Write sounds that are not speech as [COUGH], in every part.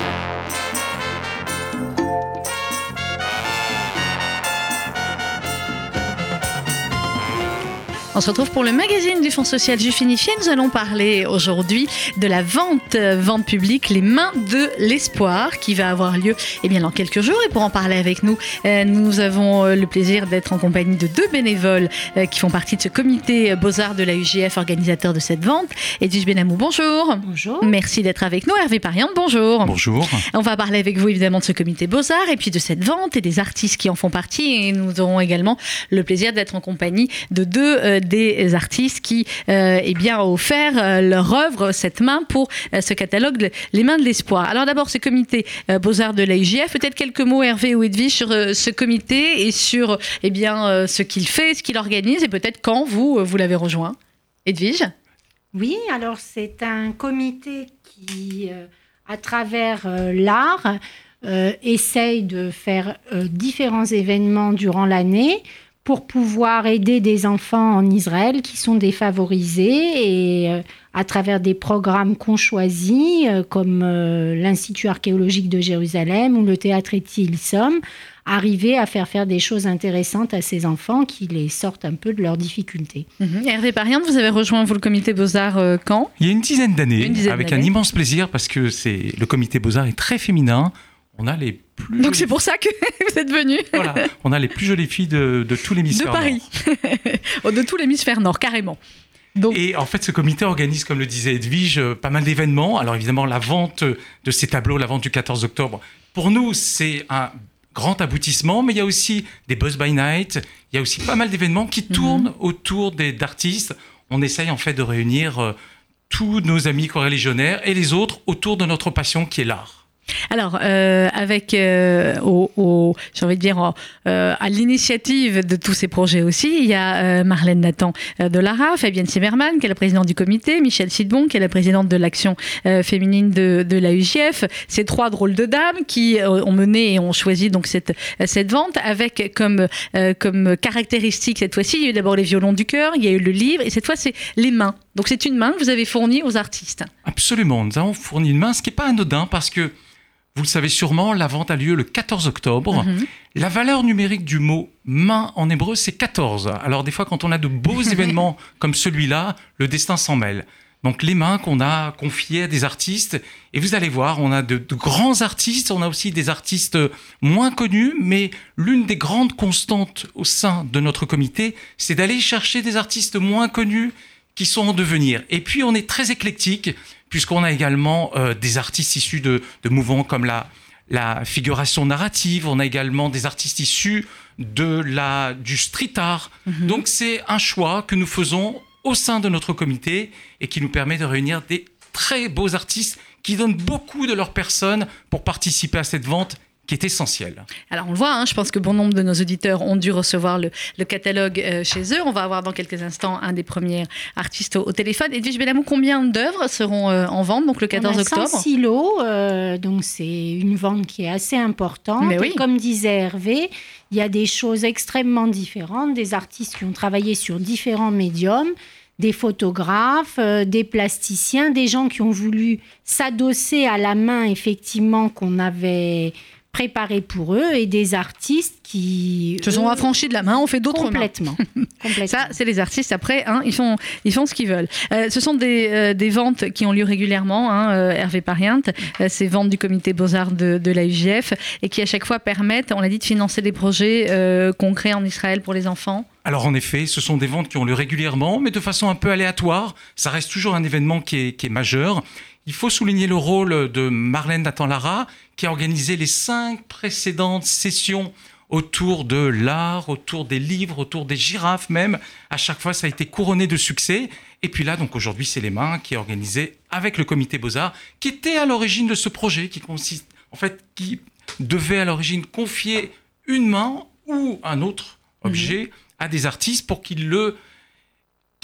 Música On se retrouve pour le magazine du Fonds social Juifinifié. Nous allons parler aujourd'hui de la vente, euh, vente publique, les mains de l'espoir, qui va avoir lieu eh bien, dans quelques jours. Et pour en parler avec nous, euh, nous avons euh, le plaisir d'être en compagnie de deux bénévoles qui font partie de ce comité Beaux-Arts de la UGF, organisateur de cette vente. Edwige Benamou, bonjour. Bonjour. Merci d'être avec nous. Hervé Pariante, bonjour. Bonjour. On va parler avec vous évidemment de ce comité Beaux-Arts et puis de cette vente et des artistes qui en font partie. Et nous aurons également le plaisir d'être en compagnie de deux des artistes qui euh, eh bien, ont offert euh, leur œuvre, cette main, pour euh, ce catalogue Les Mains de l'Espoir. Alors d'abord, ce comité Beaux-Arts de l'AIGF, peut-être quelques mots, Hervé ou Edwige, sur ce comité et sur eh bien, ce qu'il fait, ce qu'il organise et peut-être quand vous, vous l'avez rejoint. Edwige? Oui, alors c'est un comité qui, à travers l'art, essaye de faire différents événements durant l'année pour pouvoir aider des enfants en Israël qui sont défavorisés et euh, à travers des programmes qu'on choisit, euh, comme euh, l'Institut archéologique de Jérusalem ou le théâtre Etil Somme, arriver à faire faire des choses intéressantes à ces enfants qui les sortent un peu de leurs difficultés. Mhm. Hervé Pariante, vous avez rejoint vous le comité Beaux-Arts quand Il y a une dizaine d'années, avec un immense plaisir parce que c'est le comité Beaux-Arts est très féminin. On a les plus. Donc c'est pour ça que [LAUGHS] vous êtes venu. Voilà, on a les plus jolies filles de, de tout l'hémisphère nord. De Paris. [LAUGHS] Oh, de tout l'hémisphère nord, carrément. Donc... Et en fait, ce comité organise, comme le disait Edwige, euh, pas mal d'événements. Alors évidemment, la vente de ces tableaux, la vente du 14 octobre, pour nous, c'est un grand aboutissement, mais il y a aussi des Buzz by Night, il y a aussi pas mal d'événements qui mhm. tournent autour d'artistes. On essaye en fait de réunir euh, tous nos amis co-religionnaires et les autres autour de notre passion qui est l'art. Alors, euh, avec, euh, au, j'ai envie de dire, euh, à l'initiative de tous ces projets aussi, il y a Marlène Nathan de Lara, Fabienne Zimmermann, qui est la présidente du comité, Michel Sidbon, qui est la présidente de l'action féminine de, de, la UGF. Ces trois drôles de dames qui ont mené et ont choisi donc cette, cette vente avec comme, comme caractéristique cette fois-ci, il y a eu d'abord les violons du cœur, il y a eu le livre, et cette fois c'est les mains. Donc c'est une main que vous avez fournie aux artistes. Absolument, nous avons fourni une main, ce qui n'est pas anodin parce que vous le savez sûrement, la vente a lieu le 14 octobre. Mhm. La valeur numérique du mot main en hébreu, c'est 14. Alors des fois, quand on a de beaux [LAUGHS] événements comme celui-là, le destin s'en mêle. Donc les mains qu'on a confiées à des artistes, et vous allez voir, on a de, grands artistes, on a aussi des artistes moins connus, mais l'une des grandes constantes au sein de notre comité, c'est d'aller chercher des artistes moins connus qui sont en devenir. Et puis on est très éclectique, puisqu'on a également euh, des artistes issus de, mouvements comme la, la figuration narrative, on a également des artistes issus de la, du street art. Mhm. Donc c'est un choix que nous faisons au sein de notre comité et qui nous permet de réunir des très beaux artistes qui donnent beaucoup de leur personne pour participer à cette vente qui est essentiel. Alors on le voit, hein, je pense que bon nombre de nos auditeurs ont dû recevoir le, catalogue euh, chez eux. On va avoir dans quelques instants un des premiers artistes au, téléphone. Edwige Bellamou, combien d'œuvres seront euh, en vente donc le 14 on a octobre? 100 silos, euh, donc c'est une vente qui est assez importante. Mais oui. comme disait Hervé, il y a des choses extrêmement différentes, des artistes qui ont travaillé sur différents médiums des photographes, des plasticiens, des gens qui ont voulu s'adosser à la main, effectivement, qu'on avait préparés pour eux et des artistes qui se sont affranchis de la main, on fait d'autres complètement. [LAUGHS] complètement. Ça, c'est les artistes. Après, hein, ils font ils font ce qu'ils veulent. Euh, ce sont des, euh, des, ventes qui ont lieu régulièrement. Hein, euh, Hervé Pariente, ces ventes du Comité Beaux Arts de, de la UGF et qui à chaque fois permettent, on l'a dit, de financer des projets concrets en Israël pour les enfants. Alors en effet, ce sont des ventes qui ont lieu régulièrement, mais de façon un peu aléatoire. Ça reste toujours un événement qui est, qui est majeur. Il faut souligner le rôle de Marlène Nathan-Lara, qui a organisé les cinq précédentes sessions autour de l'art, autour des livres, autour des girafes même. À chaque fois, ça a été couronné de succès. Et puis là, donc aujourd'hui, c'est les mains qui est organisé avec le comité Beaux-Arts, qui était à l'origine de ce projet, qui consiste, en fait, qui devait à l'origine confier une main ou un autre objet mhm. à des artistes pour qu'ils le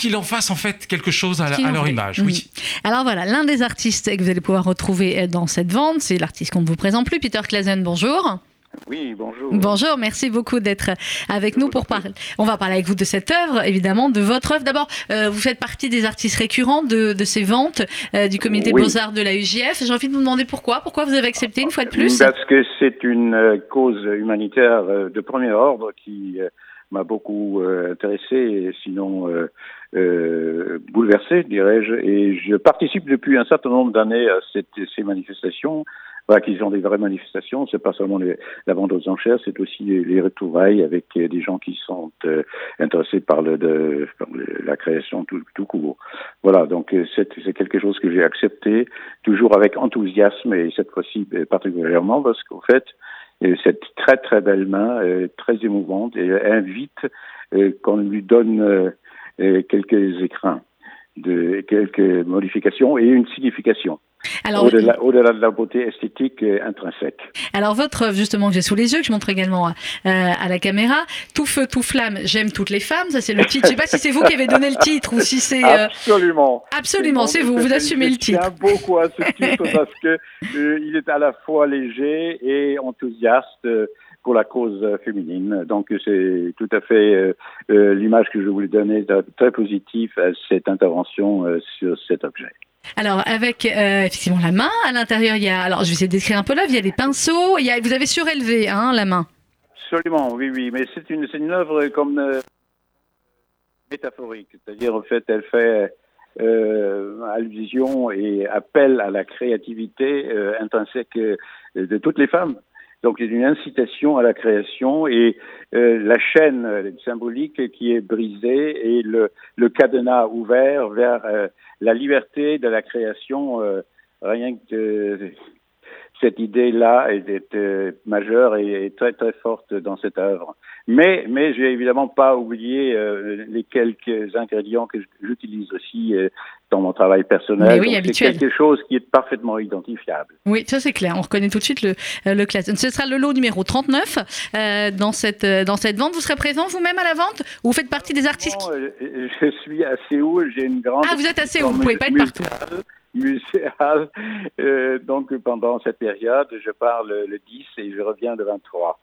qu'il en fasse en fait quelque chose à, leur image. Oui. Alors voilà, l'un des artistes que vous allez pouvoir retrouver dans cette vente, c'est l'artiste qu'on ne vous présente plus, Peter Klazen, bonjour. Oui, bonjour. Bonjour, merci beaucoup d'être avec nous pour parler. On va parler avec vous de cette œuvre, évidemment, de votre œuvre. D'abord, euh, vous faites partie des artistes récurrents de, de ces ventes euh, du comité Oui. Beaux-Arts de la UJF. J'ai envie de vous demander pourquoi. Pourquoi vous avez accepté une fois de plus Parce que c'est une euh, cause humanitaire euh, de premier ordre qui euh, m'a beaucoup euh, intéressé sinon euh, euh, bouleversé, dirais-je. Et je participe depuis un certain nombre d'années à cette, ces manifestations. Voilà, qu'ils ont des vraies manifestations. C'est pas seulement les- la vente aux enchères, c'est aussi les, les retrouvailles avec euh, des gens qui sont euh, intéressés par, le, de, par la création tout, tout court. Voilà, donc euh, c'est quelque chose que j'ai accepté toujours avec enthousiasme et cette fois-ci particulièrement parce qu'au fait, cette très très belle main, euh, très émouvante, et invite euh, qu'on lui donne euh, euh, quelques écrins, de, quelques modifications et une signification, au-delà au-delà de la beauté esthétique intrinsèque. alors votre œuvre, justement, que j'ai sous les yeux, que je montre également à, euh, à la caméra, Tout feu, tout flamme, j'aime toutes les femmes. Ça, c'est le titre. Je sais pas si c'est vous qui avez donné le titre ou si c'est. euh, Absolument. Absolument, c'est vous. Vous assumez le Je titre. tiens beaucoup à ce titre parce que euh, il est à la fois léger et enthousiaste pour la cause féminine. Donc c'est tout à fait euh, euh, l'image que je voulais donner très positive à cette intervention euh, sur cet objet. Alors, avec euh, effectivement la main, à l'intérieur, il y a. Alors, je vais essayer de décrire un peu l'œuvre. Il y a des pinceaux. Il y a, vous avez surélevé hein, la main. Absolument, oui, oui, mais c'est une, une œuvre comme euh, métaphorique, c'est-à-dire en fait, elle fait euh, allusion et appel à la créativité intrinsèque de toutes les femmes. Donc, c'est une incitation à la création et euh, la chaîne euh, symbolique qui est brisée et le, le cadenas ouvert vers euh, la liberté de la création. euh, rien que euh, cette idée-là est, euh, majeure et, très très forte dans cette œuvre. Mais mais j'ai évidemment pas oublié euh, les quelques ingrédients que j'utilise aussi euh, dans mon travail personnel. Oui, c'est quelque chose qui est parfaitement identifiable. Oui, ça c'est clair. On reconnaît tout de suite le, le classe. Ce sera le lot numéro 39 euh, dans, cette, dans cette vente. Vous serez présent vous-même à la vente ou vous faites partie des artistes? Qui- je suis à Séoul, j'ai une grande Ah, vous êtes à Séoul, vous pouvez pas être partout. Muséale. Euh, donc pendant cette période, je pars le, le 10 et je reviens le 23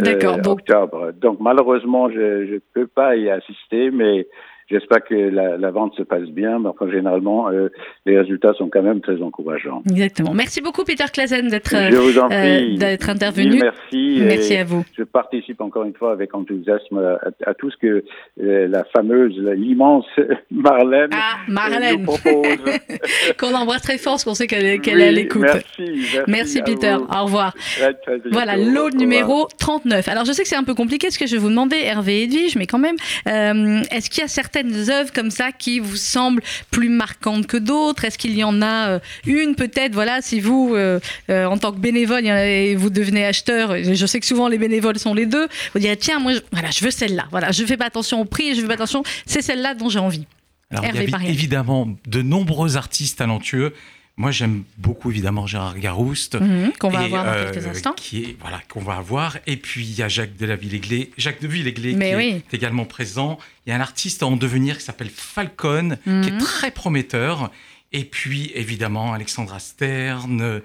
euh, D'accord, donc- octobre. Donc malheureusement, je ne peux pas y assister, mais j'espère que la, la vente se passe bien. Mais enfin, généralement, euh, les résultats sont quand même très encourageants. Exactement. Merci beaucoup Peter Klazen d'être euh, intervenu. Merci. Merci à vous. Je participe encore une fois avec enthousiasme à, à tout ce que euh, la fameuse, l'immense [LAUGHS] Marlène Ah, euh, Marlène, nous propose. [LAUGHS] qu'on embrasse très fort parce qu'on sait qu'elle est, qu'elle Oui, est à l'écoute. Merci, merci, Peter, vous. au revoir. Très, très bientôt. Voilà, Au lot revoir. numéro 39. Alors je sais que c'est un peu compliqué ce que je vais vous demander, Hervé et Edwige, mais quand même, est-ce qu'il y a certaines œuvres comme ça qui vous semblent plus marquantes que d'autres? Est-ce qu'il y en a euh, une peut-être, voilà, si vous, euh, euh, en tant que bénévole, et vous devenez acheteur, et je sais que souvent les bénévoles sont les deux, vous direz, tiens, moi, je, voilà, je veux celle-là, voilà, je fais pas attention au prix, je fais pas attention, c'est celle-là dont j'ai envie. Alors, il y a évidemment de nombreux artistes talentueux. Moi, j'aime beaucoup évidemment Gérard Garouste. Mhm, Qu'on va et, avoir dans euh, quelques instants. Qui est, voilà, qu'on va avoir. Et puis, il y a Jacques de la Villéglet, Jacques de qui oui. est également présent. Il y a un artiste en devenir qui s'appelle Falcon, qui Mhm. est très prometteur. Et puis, évidemment, Alexandra Stern, euh,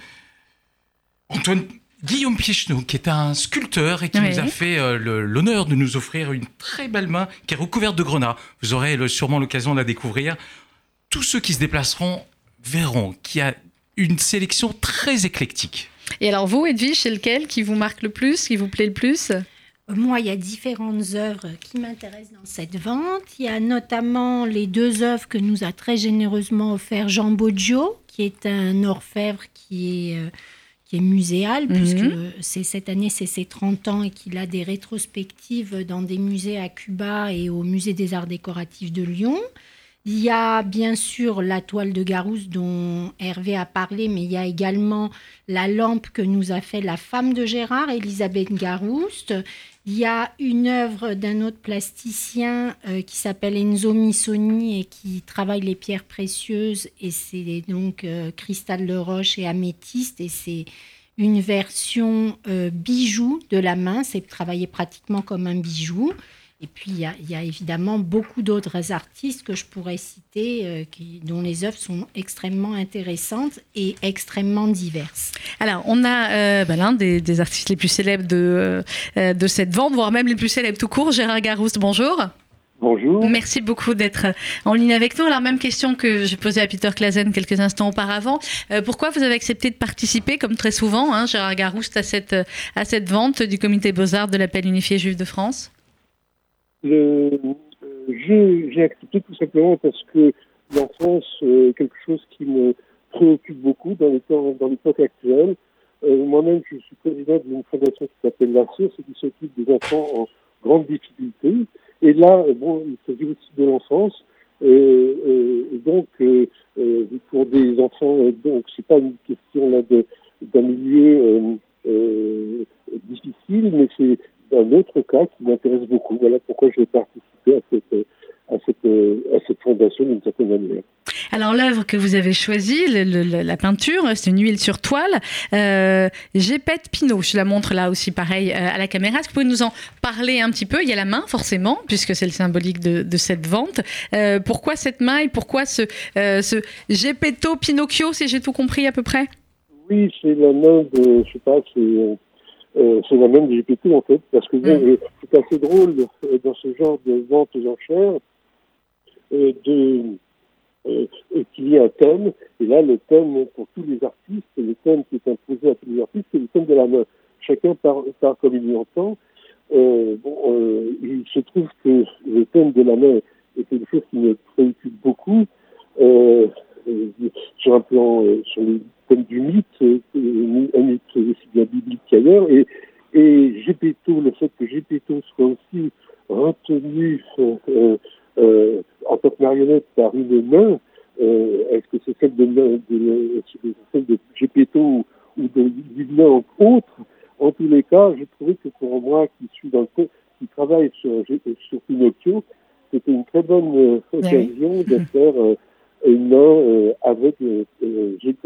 Antoine Guillaume Piécheneau, qui est un sculpteur et qui Oui. nous a fait euh, l'honneur de nous offrir une très belle main qui est recouverte de grenats. Vous aurez le- sûrement l'occasion de la découvrir. Tous ceux qui se déplaceront verront qu'il y a une sélection très éclectique. Et alors vous, Edwige, c'est lequel qui vous marque le plus, qui vous plaît le plus? Moi, il y a différentes œuvres qui m'intéressent dans cette vente. Il y a notamment les deux œuvres que nous a très généreusement offert Jean Boggio, qui est un orfèvre qui est, euh, qui est muséal, Mhm. puisque c'est, cette année, c'est ses 30 ans et qu'il a des rétrospectives dans des musées à Cuba et au Musée des Arts Décoratifs de Lyon. Il y a bien sûr la toile de Garouste dont Hervé a parlé, mais il y a également la lampe que nous a fait la femme de Gérard, Elisabeth Garouste. Il y a une œuvre d'un autre plasticien euh, qui s'appelle Enzo Missoni et qui travaille les pierres précieuses. Et c'est donc euh, cristal de roche et améthyste. Et c'est une version euh, bijou de la main. C'est travaillé pratiquement comme un bijou. Et puis, il y a, il y a évidemment beaucoup d'autres artistes que je pourrais citer, euh, qui, dont les œuvres sont extrêmement intéressantes et extrêmement diverses. Alors, on a ben, l'un des, artistes les plus célèbres de, de cette vente, voire même les plus célèbres tout court, Gérard Garouste. Bonjour. Bonjour. Merci beaucoup d'être en ligne avec nous. Alors, même question que j'ai posée à Peter Klazen quelques instants auparavant. pourquoi vous avez accepté de participer, comme très souvent, hein, Gérard Garouste, à cette, à cette vente du comité Beaux-Arts de l'appel unifié juif de France? J'ai accepté tout simplement parce que l'enfance est quelque chose qui me préoccupe beaucoup dans l'époque actuelle. Euh, Moi-même, je suis président d'une fondation qui s'appelle La et qui s'occupe des enfants en grande difficulté. Et là, bon, il s'agit aussi de l'enfance. Euh, euh, donc, euh, euh, pour des enfants, donc c'est pas une question là d'un milieu difficile, mais c'est un autre cas qui m'intéresse beaucoup. Voilà pourquoi je vais participer à cette à cette, à cette fondation d'une certaine manière. Alors l'œuvre que vous avez choisie, le, la peinture, c'est une huile sur toile. Euh, Gépette Pinot, je la montre là aussi pareil euh, à la caméra. Est-ce que vous pouvez nous en parler un petit peu? Il y a la main forcément, puisque c'est le symbolique de, de cette vente. Euh, pourquoi cette main et pourquoi ce, euh, ce Geppetto Pinocchio, si j'ai tout compris à peu près? Oui, c'est la main de, je sais pas, c'est euh, c'est la même de Geppetto en fait, parce que mm. c'est assez drôle dans ce genre de vente aux enchères de euh, qu'il y ait un thème. Et là, le thème pour tous les artistes, le thème qui est imposé à tous les artistes, c'est le thème de la main. Chacun part, comme il l'entend. Euh, bon, euh, il se trouve que le thème de la main est quelque chose qui me préoccupe beaucoup. Euh, sur un plan, euh, sur thème du mythe, euh, un mythe aussi bien biblique qu'ailleurs. Et, et Gepetto, le fait que Gepetto soit aussi retenu euh, en tant que marionnette par une main, euh, est-ce que c'est celle de, de, de, celle de Gepetto ou, d'une main autre? En tous les cas, j'ai trouvé que pour moi, qui suis dans le qui travaille sur, sur Pinocchio, c'était une très bonne euh, occasion de [LAUGHS] faire euh, une main euh, avec, euh,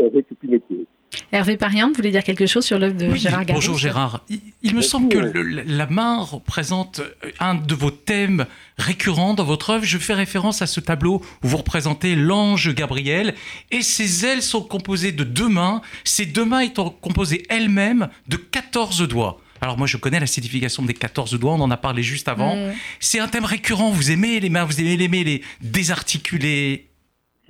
avec Pinocchio. Hervé Parien, vous voulez dire quelque chose sur l'œuvre de oui, Gérard Garous Bonjour Gérard. Il, il me semble que le, la main représente un de vos thèmes récurrents dans votre œuvre. Je fais référence à ce tableau où vous représentez l'ange Gabriel et ses ailes sont composées de deux mains, ces deux mains étant composées elles-mêmes de 14 doigts. Alors moi je connais la signification des 14 doigts, on en a parlé juste avant. Mmh. C'est un thème récurrent, vous aimez les mains, vous aimez les mains, les désarticuler.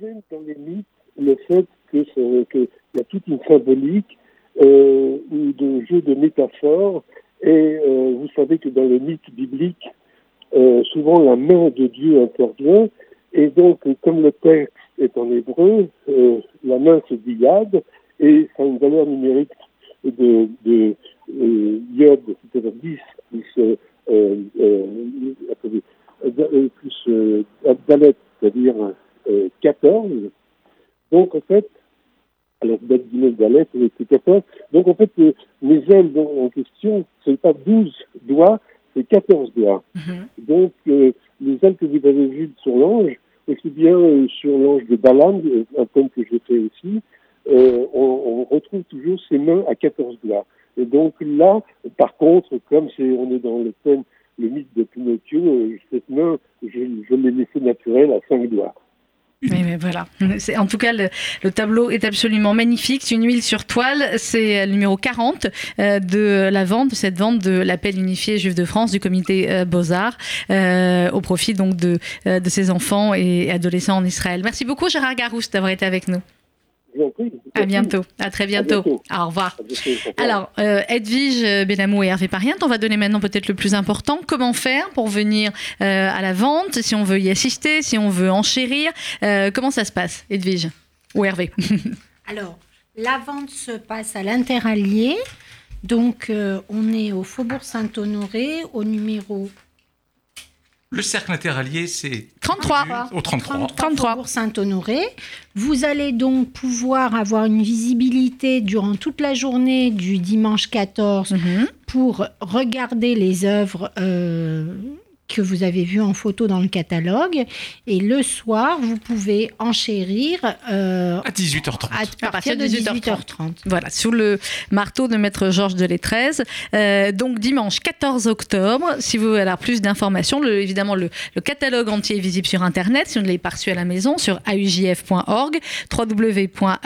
Dans les mythes le fait que, que y a toute une symbolique euh, ou de jeu de métaphores. Et euh, vous savez que dans le mythe biblique, euh, souvent la main de Dieu intervient. Et donc, comme le texte est en hébreu, la main se dit yad et ça a une valeur numérique de, de yod, c'est-à-dire 10 plus, euh, plus dalet, c'est-à-dire 14. Donc, en fait, alors date d'Inès Galette, etc. Donc en fait, euh, mes ailes en question, ce n'est pas 12 doigts, c'est 14 doigts. Mm -hmm. Donc euh, les ailes que vous avez vues sur l'ange, aussi bien euh, sur l'ange de Balam, un thème que j'ai fait aussi, euh, on, on, retrouve toujours ces mains à 14 doigts. Et donc là, par contre, comme c'est on est dans le thème, le mythe de Pinocchio, euh, cette main, je, je l'ai laissée naturelle à 5 doigts. Oui, mais voilà. En tout cas, le, le, tableau est absolument magnifique. C'est une huile sur toile. C'est le numéro 40 euh, de la vente, de cette vente de l'appel unifié Juif de France du comité euh, Beaux-Arts, euh, au profit donc de, de ces enfants et adolescents en Israël. Merci beaucoup, Gérard Garousse, d'avoir été avec nous. À bientôt. À très bientôt. À bientôt. Au revoir. Alors, euh, Edwige Benamou et Hervé Pariente, on va donner maintenant peut-être le plus important. Comment faire pour venir euh, à la vente, si on veut y assister, si on veut enchérir euh, Comment ça se passe, Edwige Ou Hervé [LAUGHS] Alors, la vente se passe à l'Interallié. Donc, euh, on est au Faubourg Saint-Honoré, au numéro le cercle interallié, c'est 33. Au 33. 33 pour Saint-Honoré. Vous allez donc pouvoir avoir une visibilité durant toute la journée du dimanche 14 mm -hmm. pour regarder les œuvres euh, que vous avez vu en photo dans le catalogue. Et le soir, vous pouvez enchérir euh, À 18h30. à, partir de 18h30. Voilà, sous le marteau de Maître Georges de Lettrez. Euh, donc dimanche 14 octobre, si vous voulez avoir plus d'informations, le- évidemment le, le catalogue entier est visible sur Internet, si vous ne l'avez pas reçu à la maison, sur aujf.org,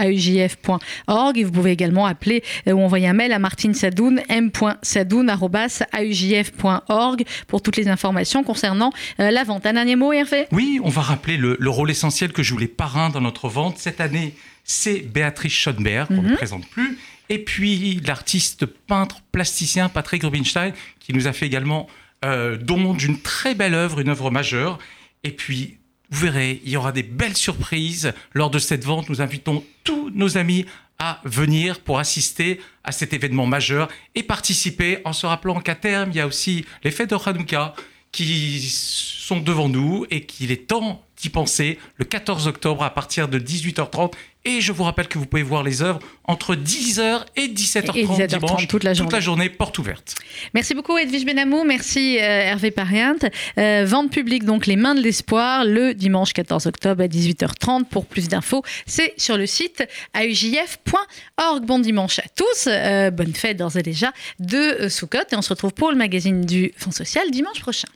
www.aujf.org. Et vous pouvez également appeler euh, ou envoyer un mail à Martine Sadoun, m.sadoun.aujf.org pour toutes les informations concernant euh, la vente. Un dernier mot, Hervé? Oui, on va rappeler le, le rôle essentiel que jouent les parrains dans notre vente. Cette année, c'est Béatrice Schoenberg, qu'on ne présente plus. Et puis l'artiste peintre plasticien Patrick Rubinstein, qui nous a fait également euh, don d'une très belle œuvre, une œuvre majeure. Et puis, vous verrez, il y aura des belles surprises lors de cette vente. Nous invitons tous nos amis à venir pour assister à cet événement majeur et participer en se rappelant qu'à terme, il y a aussi les fêtes de Hanouka qui sont devant nous et qu'il est temps d'y penser le 14 octobre à partir de 18h30. Et je vous rappelle que vous pouvez voir les œuvres entre 10h et 17h30 Et 17h30 dimanche, toute la journée. journée, porte ouverte. Merci beaucoup Edwige Benamou, merci euh, Hervé Pariente. Euh, vente publique donc les mains de l'espoir le dimanche 14 octobre à 18h30 pour plus d'infos. C'est sur le site aujf.org. Bon dimanche à tous, euh, bonne fête d'ores et déjà de euh, Soukot et on se retrouve pour le magazine du Fonds social dimanche prochain.